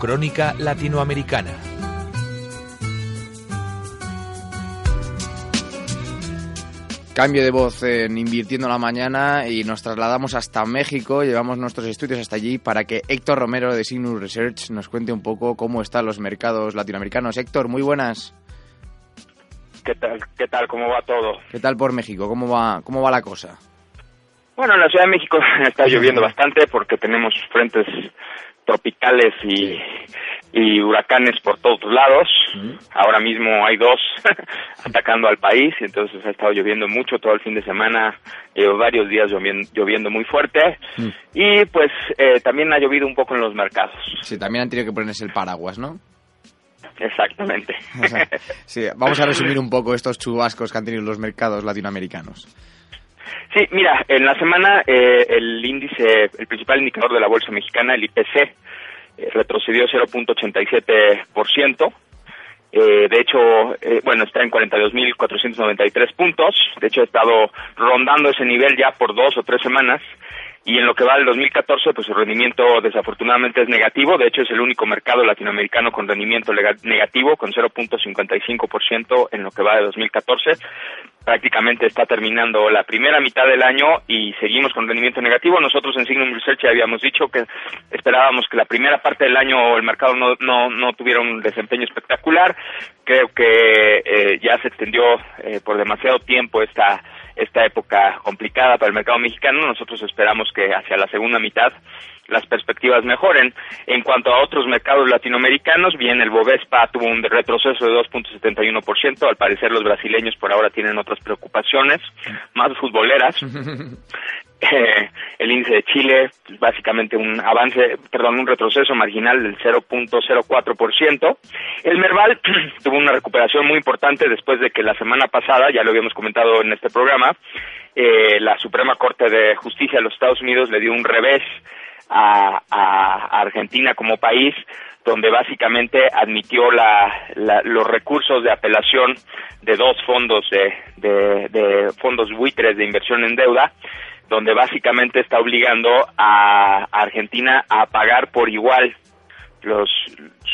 Crónica Latinoamericana. Cambio de voz en Invirtiendo la Mañana y nos trasladamos hasta México, llevamos nuestros estudios hasta allí para que Héctor Romero de Signus Research nos cuente un poco cómo están los mercados latinoamericanos. Héctor, muy buenas. ¿Qué tal? ¿Qué tal? ¿Cómo va todo? ¿Qué tal por México? ¿Cómo va, cómo va la cosa? Bueno, en la Ciudad de México está lloviendo bastante porque tenemos frentes tropicales y, y huracanes por todos lados. Ahora mismo hay dos atacando al país y entonces ha estado lloviendo mucho todo el fin de semana, llevo varios días lloviendo, lloviendo muy fuerte y pues eh, también ha llovido un poco en los mercados. Sí, también han tenido que ponerse el paraguas, ¿no? Exactamente. Sí, vamos a resumir un poco estos chubascos que han tenido los mercados latinoamericanos. Sí, mira, en la semana eh, el índice, el principal indicador de la bolsa mexicana, el IPC, eh, retrocedió 0.87%. Eh, de hecho, eh, bueno, está en 42.493 puntos. De hecho, ha estado rondando ese nivel ya por dos o tres semanas. Y en lo que va del 2014, pues su rendimiento desafortunadamente es negativo. De hecho, es el único mercado latinoamericano con rendimiento negativo, con 0.55% en lo que va de 2014. Prácticamente está terminando la primera mitad del año y seguimos con rendimiento negativo. Nosotros en Signum Research ya habíamos dicho que esperábamos que la primera parte del año el mercado no, no, no tuviera un desempeño espectacular. Creo que eh, ya se extendió eh, por demasiado tiempo esta esta época complicada para el mercado mexicano. Nosotros esperamos que hacia la segunda mitad las perspectivas mejoren. En cuanto a otros mercados latinoamericanos, bien, el Bovespa tuvo un retroceso de 2.71%. Al parecer los brasileños por ahora tienen otras preocupaciones, más futboleras. Eh, el índice de Chile, básicamente un avance, perdón, un retroceso marginal del 0.04%. El Merval tuvo una recuperación muy importante después de que la semana pasada, ya lo habíamos comentado en este programa, eh, la Suprema Corte de Justicia de los Estados Unidos le dio un revés a, Argentina como país, donde básicamente admitió la, los recursos de apelación de dos fondos de, de fondos buitres de inversión en deuda, donde básicamente está obligando a, Argentina a pagar por igual los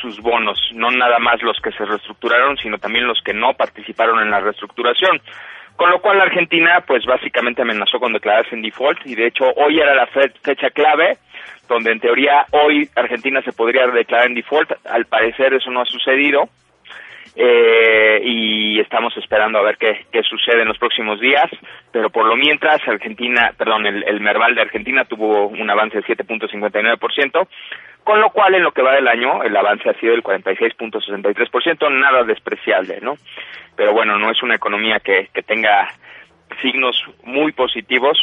sus bonos, no nada más los que se reestructuraron, sino también los que no participaron en la reestructuración. Con lo cual la Argentina, pues básicamente amenazó con declararse en default y de hecho hoy era la fe- fecha clave donde en teoría hoy Argentina se podría declarar en default. Al parecer eso no ha sucedido eh, y estamos esperando a ver qué, qué sucede en los próximos días, pero por lo mientras Argentina, perdón, el, el Merval de Argentina tuvo un avance de 7.59%, con lo cual en lo que va del año el avance ha sido del 46.63%, nada despreciable, ¿no? Pero bueno, no es una economía que, que tenga signos muy positivos,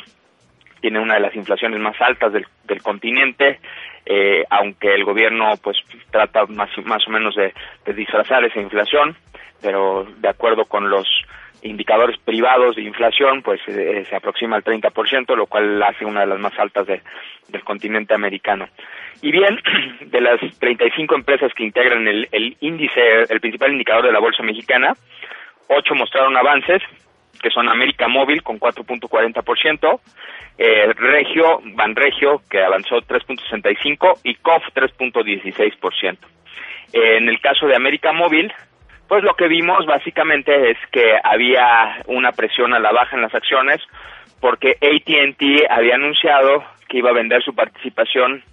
tiene una de las inflaciones más altas del, continente, eh, aunque el gobierno pues trata más, más o menos de, disfrazar esa inflación, pero de acuerdo con los indicadores privados de inflación, pues eh, se aproxima al 30%, lo cual hace una de las más altas de- del continente americano. Y bien, de las 35 empresas que integran el, el índice, el principal indicador de la bolsa mexicana, ocho mostraron avances, que son América Móvil con 4.40%, eh, Regio, Banregio, que avanzó 3.65% y COF 3.16%. Eh, en el caso de América Móvil, pues lo que vimos básicamente es que había una presión a la baja en las acciones porque AT&T había anunciado que iba a vender su participación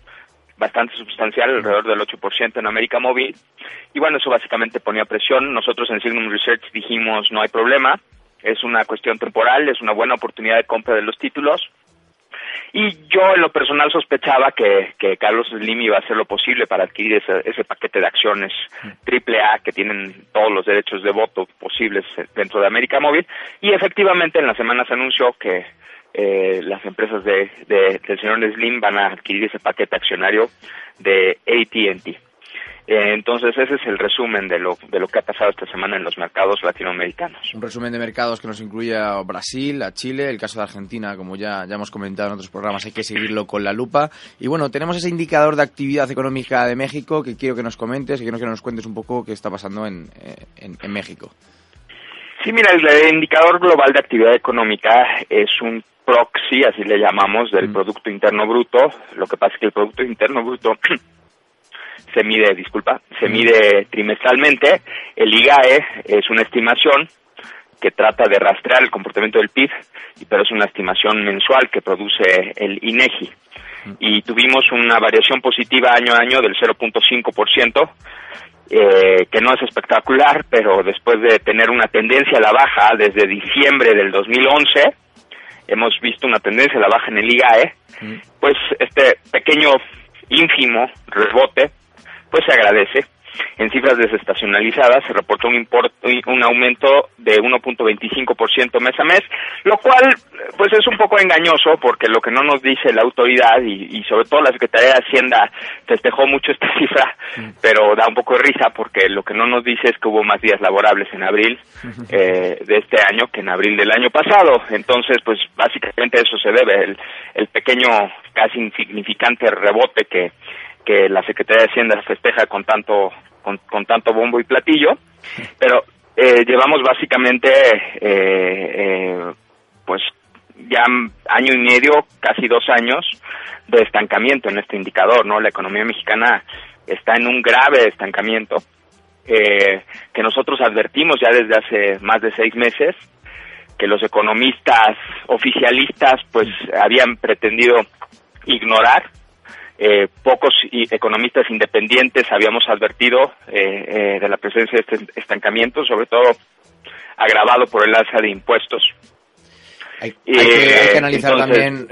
bastante sustancial, alrededor del 8% en América Móvil. Y bueno, eso básicamente ponía presión. Nosotros en Signum Research dijimos no hay problema, es una cuestión temporal, es una buena oportunidad de compra de los títulos. Y yo en lo personal sospechaba que, Carlos Slim iba a hacer lo posible para adquirir ese, ese paquete de acciones triple A que tienen todos los derechos de voto posibles dentro de América Móvil. Y efectivamente en la semana se anunció que eh, las empresas de- del señor Slim van a adquirir ese paquete accionario de AT&T. Eh, entonces ese es el resumen de lo, de lo que ha pasado esta semana en los mercados latinoamericanos. Un resumen de mercados que nos incluye a Brasil, a Chile, el caso de Argentina, como ya, ya hemos comentado en otros programas, hay que seguirlo con la lupa. Y bueno, tenemos ese indicador de actividad económica de México que quiero que nos comentes y quiero que nos cuentes un poco qué está pasando en, eh, en, en México. Sí, mira, el indicador global de actividad económica es un proxy, así le llamamos, del Producto Interno Bruto. Lo que pasa es que el Producto Interno Bruto se mide, disculpa, se mide trimestralmente. El IGAE es una estimación que trata de rastrear el comportamiento del PIB, pero es una estimación mensual que produce el INEGI. Y tuvimos una variación positiva año a año del 0.5%, eh, que no es espectacular, pero después de tener una tendencia a la baja desde diciembre del 2011, hemos visto una tendencia a la baja en el IGAE, pues este pequeño ínfimo rebote, pues se agradece en cifras desestacionalizadas se reportó un, un aumento de 1.25% mes a mes, lo cual pues es un poco engañoso porque lo que no nos dice la autoridad y, sobre todo la Secretaría de Hacienda festejó mucho esta cifra, pero da un poco de risa porque lo que no nos dice es que hubo más días laborables en abril eh, de este año que en abril del año pasado. Entonces, pues básicamente eso se debe, el, el pequeño, casi insignificante rebote que que la Secretaría de Hacienda festeja con tanto con, tanto bombo y platillo, pero eh, llevamos básicamente eh, eh, pues ya año y medio, casi dos años de estancamiento en este indicador, ¿no? La economía mexicana está en un grave estancamiento que nosotros advertimos ya desde hace más de seis meses que los economistas oficialistas pues habían pretendido ignorar eh, pocos economistas independientes habíamos advertido eh, eh, de la presencia de este estancamiento, sobre todo agravado por el alza de impuestos. Hay, que, analizar también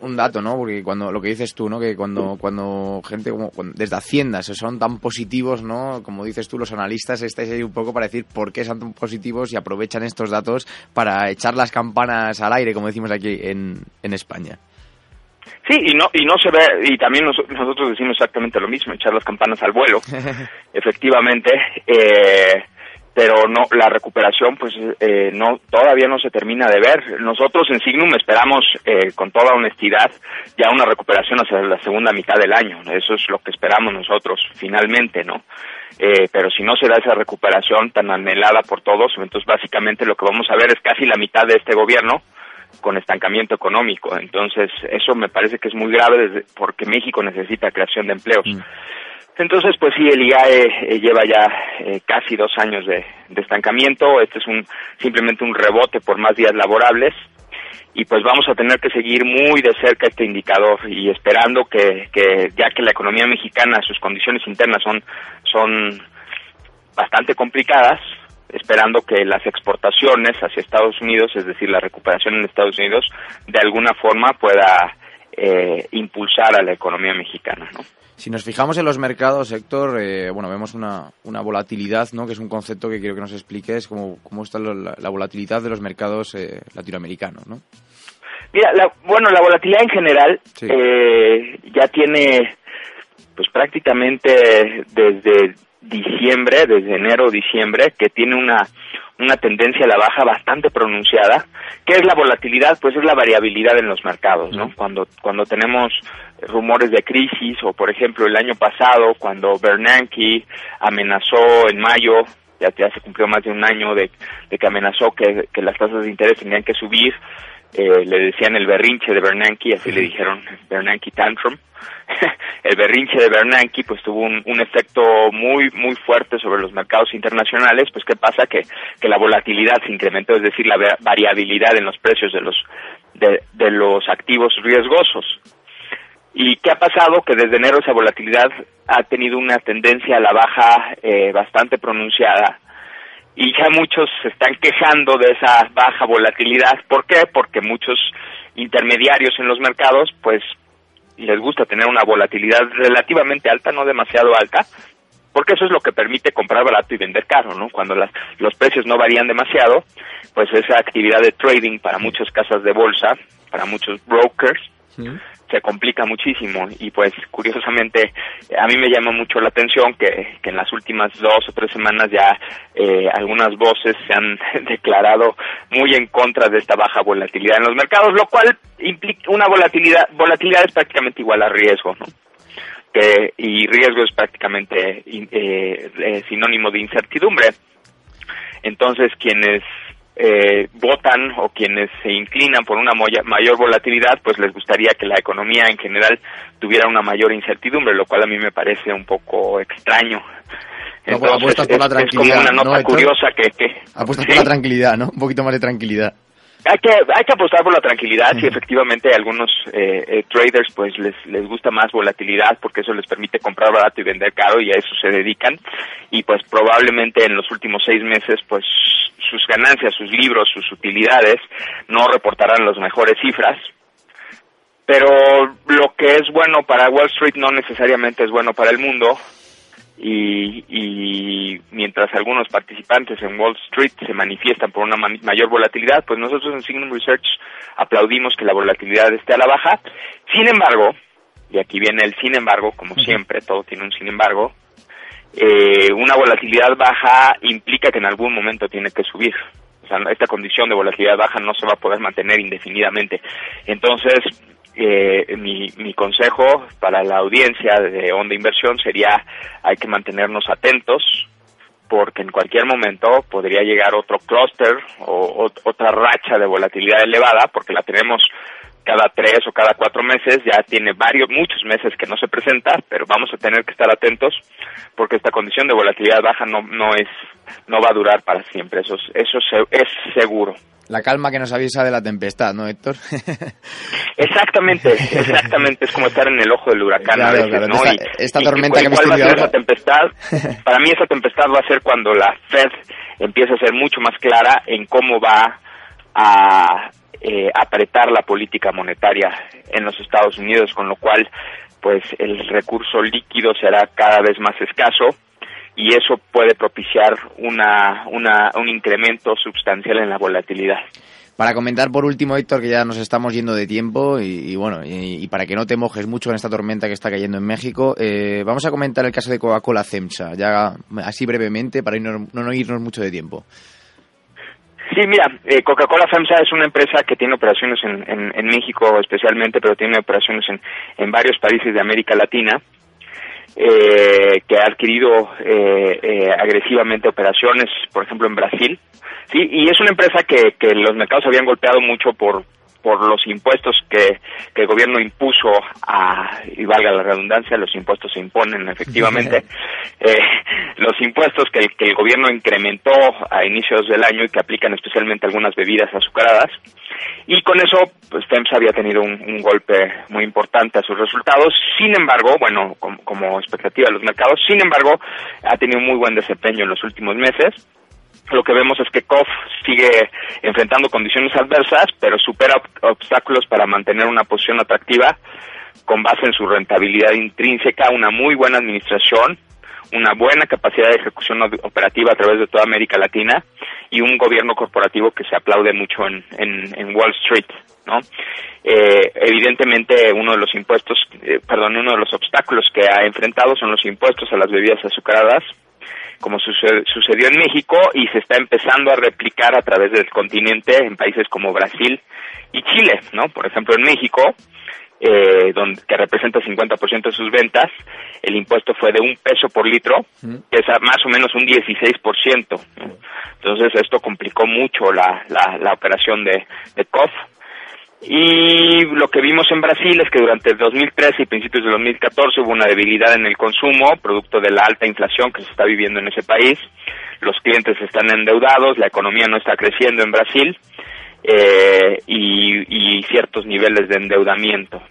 un, dato, ¿no? Porque cuando lo que dices tú, ¿no? Que cuando cuando gente como desde Hacienda se son tan positivos, ¿no? Como dices tú, los analistas estáis ahí un poco para decir por qué son tan positivos y aprovechan estos datos para echar las campanas al aire, como decimos aquí en, en España. Sí, y no, y no se ve, y también nosotros decimos exactamente lo mismo, echar las campanas al vuelo, efectivamente, eh, pero no, la recuperación pues eh, no, todavía no se termina de ver. Nosotros en Signum esperamos eh, con toda honestidad ya una recuperación hacia la segunda mitad del año, eso es lo que esperamos nosotros finalmente, ¿no? Eh, pero si no se da esa recuperación tan anhelada por todos, entonces básicamente lo que vamos a ver es casi la mitad de este gobierno con estancamiento económico. Entonces, eso me parece que es muy grave porque México necesita creación de empleos. Mm. Entonces, pues sí, el IAE eh, lleva ya eh, casi dos años de, estancamiento. Este es un simplemente un rebote por más días laborables. Y pues vamos a tener que seguir muy de cerca este indicador y esperando que, que ya que la economía mexicana, sus condiciones internas son, son bastante complicadas, esperando que las exportaciones hacia Estados Unidos, es decir, la recuperación en Estados Unidos, de alguna forma pueda eh, impulsar a la economía mexicana, ¿no? Si nos fijamos en los mercados, Héctor, eh, bueno, vemos una, una, volatilidad, ¿no? Que es un concepto que quiero que nos expliques cómo, cómo está la, volatilidad de los mercados eh, latinoamericanos, ¿no? Mira, bueno, la volatilidad en general ya tiene, pues prácticamente desde diciembre, desde enero diciembre, que tiene una, una tendencia a la baja bastante pronunciada. ¿Qué es la volatilidad? Pues es la variabilidad en los mercados, ¿no? Cuando, cuando tenemos rumores de crisis, o por ejemplo el año pasado, cuando Bernanke amenazó en mayo, ya, ya se cumplió más de un año de, de que amenazó que, que las tasas de interés tenían que subir, eh, le decían el berrinche de Bernanke, así le dijeron Bernanke tantrum. el berrinche de Bernanke pues tuvo un, un, efecto muy muy fuerte sobre los mercados internacionales, pues qué pasa que, que la volatilidad se incrementó, es decir, la variabilidad en los precios de los de, de los activos riesgosos. ¿Y qué ha pasado? Que desde enero esa volatilidad ha tenido una tendencia a la baja eh, bastante pronunciada y ya muchos se están quejando de esa baja volatilidad. ¿Por qué? Porque muchos intermediarios en los mercados, pues les gusta tener una volatilidad relativamente alta, no demasiado alta, porque eso es lo que permite comprar barato y vender caro, ¿no? Cuando las, los precios no varían demasiado, pues esa actividad de trading para muchas casas de bolsa, para muchos brokers, se complica muchísimo y pues curiosamente a mí me llama mucho la atención que, que en las últimas dos o tres semanas ya eh, algunas voces se han declarado muy en contra de esta baja volatilidad en los mercados, lo cual implica una volatilidad, volatilidad es prácticamente igual a riesgo, ¿no? Que, y riesgo es prácticamente eh, eh, sinónimo de incertidumbre. Entonces, quienes eh, votan o quienes se inclinan por una mayor volatilidad, pues les gustaría que la economía en general tuviera una mayor incertidumbre, lo cual a mí me parece un poco extraño. Entonces, por la tranquilidad, es como una nota curiosa que... que apuestas por la tranquilidad, ¿no? Un poquito más de tranquilidad hay que hay que apostar por la tranquilidad si efectivamente a algunos eh, eh, traders pues les les gusta más volatilidad porque eso les permite comprar barato y vender caro y a eso se dedican. Y pues probablemente en los últimos seis meses pues sus ganancias sus libros sus utilidades no reportarán las mejores cifras. Pero lo que es bueno para Wall Street no necesariamente es bueno para el mundo y, y, mientras algunos participantes en Wall Street se manifiestan por una mayor volatilidad, pues nosotros en Signum Research aplaudimos que la volatilidad esté a la baja. Sin embargo, y aquí viene el sin embargo, como siempre, todo tiene un sin embargo, eh, una volatilidad baja implica que en algún momento tiene que subir. O sea, esta condición de volatilidad baja no se va a poder mantener indefinidamente. Entonces, eh, mi, mi consejo para la audiencia de Onda Inversión sería hay que mantenernos atentos porque en cualquier momento podría llegar otro clúster o, otra racha de volatilidad elevada porque la tenemos cada tres o cada cuatro meses, ya tiene varios, muchos meses que no se presenta, pero vamos a tener que estar atentos porque esta condición de volatilidad baja no, no es, no va a durar para siempre, eso, eso es seguro. La calma que nos avisa de la tempestad, ¿no, Héctor? Exactamente, exactamente. Es como estar en el ojo del huracán a veces, ¿no? Esta, tormenta que hemos va a ser esa tempestad? Para mí esa tempestad va a ser cuando la Fed empiece a ser mucho más clara en cómo va a eh, apretar la política monetaria en los Estados Unidos, con lo cual, pues el recurso líquido será cada vez más escaso y eso puede propiciar una, una, un incremento sustancial en la volatilidad. Para comentar por último, Héctor, que ya nos estamos yendo de tiempo y, bueno, y, para que no te mojes mucho en esta tormenta que está cayendo en México, eh, vamos a comentar el caso de Coca-Cola CEMSA, ya así brevemente para no, no irnos mucho de tiempo. Sí, mira, eh, Coca-Cola FEMSA es una empresa que tiene operaciones en, en, en México especialmente, pero tiene operaciones en, en varios países de América Latina eh, que ha adquirido eh, eh, agresivamente operaciones, por ejemplo, en Brasil. Sí, y es una empresa que, que los mercados habían golpeado mucho por por los impuestos que, que el gobierno impuso a, y valga la redundancia, los impuestos se imponen efectivamente, eh, los impuestos que, que el gobierno incrementó a inicios del año y que aplican especialmente algunas bebidas azucaradas, y con eso pues FEMSA había tenido un, golpe muy importante a sus resultados, sin embargo, bueno, como, como expectativa de los mercados, sin embargo, ha tenido un muy buen desempeño en los últimos meses, lo que vemos es que COF sigue enfrentando condiciones adversas, pero supera obstáculos para mantener una posición atractiva con base en su rentabilidad intrínseca, una muy buena administración, una buena capacidad de ejecución operativa a través de toda América Latina y un gobierno corporativo que se aplaude mucho en, en, Wall Street, ¿no? Eh, evidentemente uno de los impuestos, eh, perdón, uno de los obstáculos que ha enfrentado son los impuestos a las bebidas azucaradas, como sucedió en México y se está empezando a replicar a través del continente en países como Brasil y Chile, ¿no? Por ejemplo, en México, eh, donde, que representa 50% de sus ventas, el impuesto fue de un peso por litro, que es más o menos un 16%. Entonces, esto complicó mucho la, la, la operación de, de COF y lo que vimos en Brasil es que durante el 2013 y principios de 2014 hubo una debilidad en el consumo, producto de la alta inflación que se está viviendo en ese país. Los clientes están endeudados, la economía no está creciendo en Brasil eh, y, ciertos niveles de endeudamiento.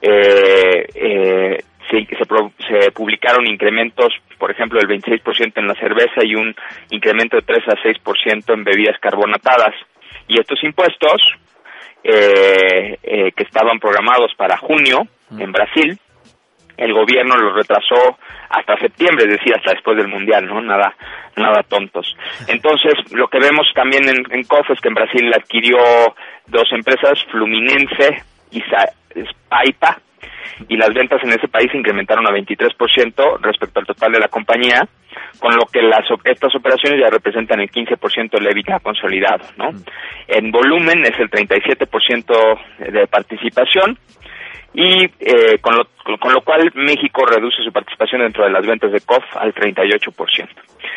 Eh, eh, se, se, publicaron incrementos, por ejemplo, del 26% en la cerveza y un incremento de 3 a 6% en bebidas carbonatadas. Y estos impuestos eh, eh, que estaban programados para junio en Brasil, el gobierno los retrasó hasta septiembre, es decir, hasta después del mundial, ¿no? Nada, nada tontos. Entonces, lo que vemos también en, en COF es que en Brasil adquirió dos empresas, Fluminense y Spaipa, y las ventas en ese país incrementaron a 23% respecto al total de la compañía, con lo que las, estas operaciones ya representan el 15% del EBITDA consolidado, ¿no? En volumen es el 37% de participación y eh, con, lo, con lo cual México reduce su participación dentro de las ventas de COF al 38%.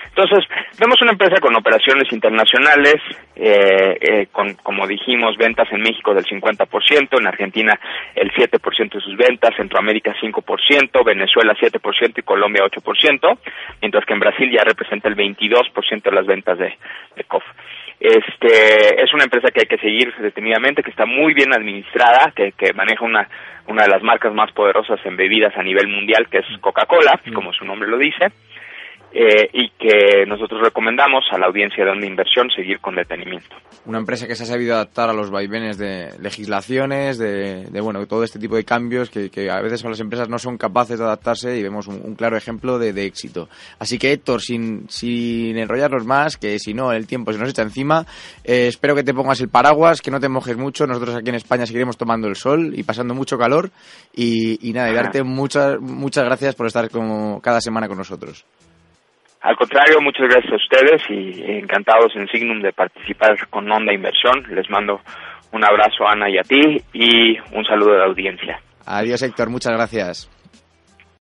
Entonces, vemos una empresa con operaciones internacionales, eh, eh, con, como dijimos, ventas en México del 50%, en Argentina el 7% de sus ventas, Centroamérica 5%, Venezuela 7% y Colombia 8%, mientras que en Brasil ya representa el 22% de las ventas de, de COF. Este, es una empresa que hay que seguir detenidamente, que está muy bien administrada, que, que maneja una, una de las marcas más poderosas en bebidas a nivel mundial, que es Coca-Cola, como su nombre lo dice eh, y que nosotros recomendamos a la audiencia de una inversión seguir con detenimiento. Una empresa que se ha sabido adaptar a los vaivenes de legislaciones, de, de bueno, todo este tipo de cambios que, que, a veces las empresas no son capaces de adaptarse y vemos un, un claro ejemplo de, de, éxito. Así que Héctor, sin, sin enrollarnos más, que si no el tiempo se nos echa encima, eh, espero que te pongas el paraguas, que no te mojes mucho. Nosotros aquí en España seguiremos tomando el sol y pasando mucho calor y, y nada, y darte muchas muchas gracias por estar como cada semana con nosotros. Al contrario, muchas gracias a ustedes y encantados en Signum de participar con Onda Inversión. Les mando un abrazo a Ana y a ti y un saludo de la audiencia. Adiós Héctor, muchas gracias.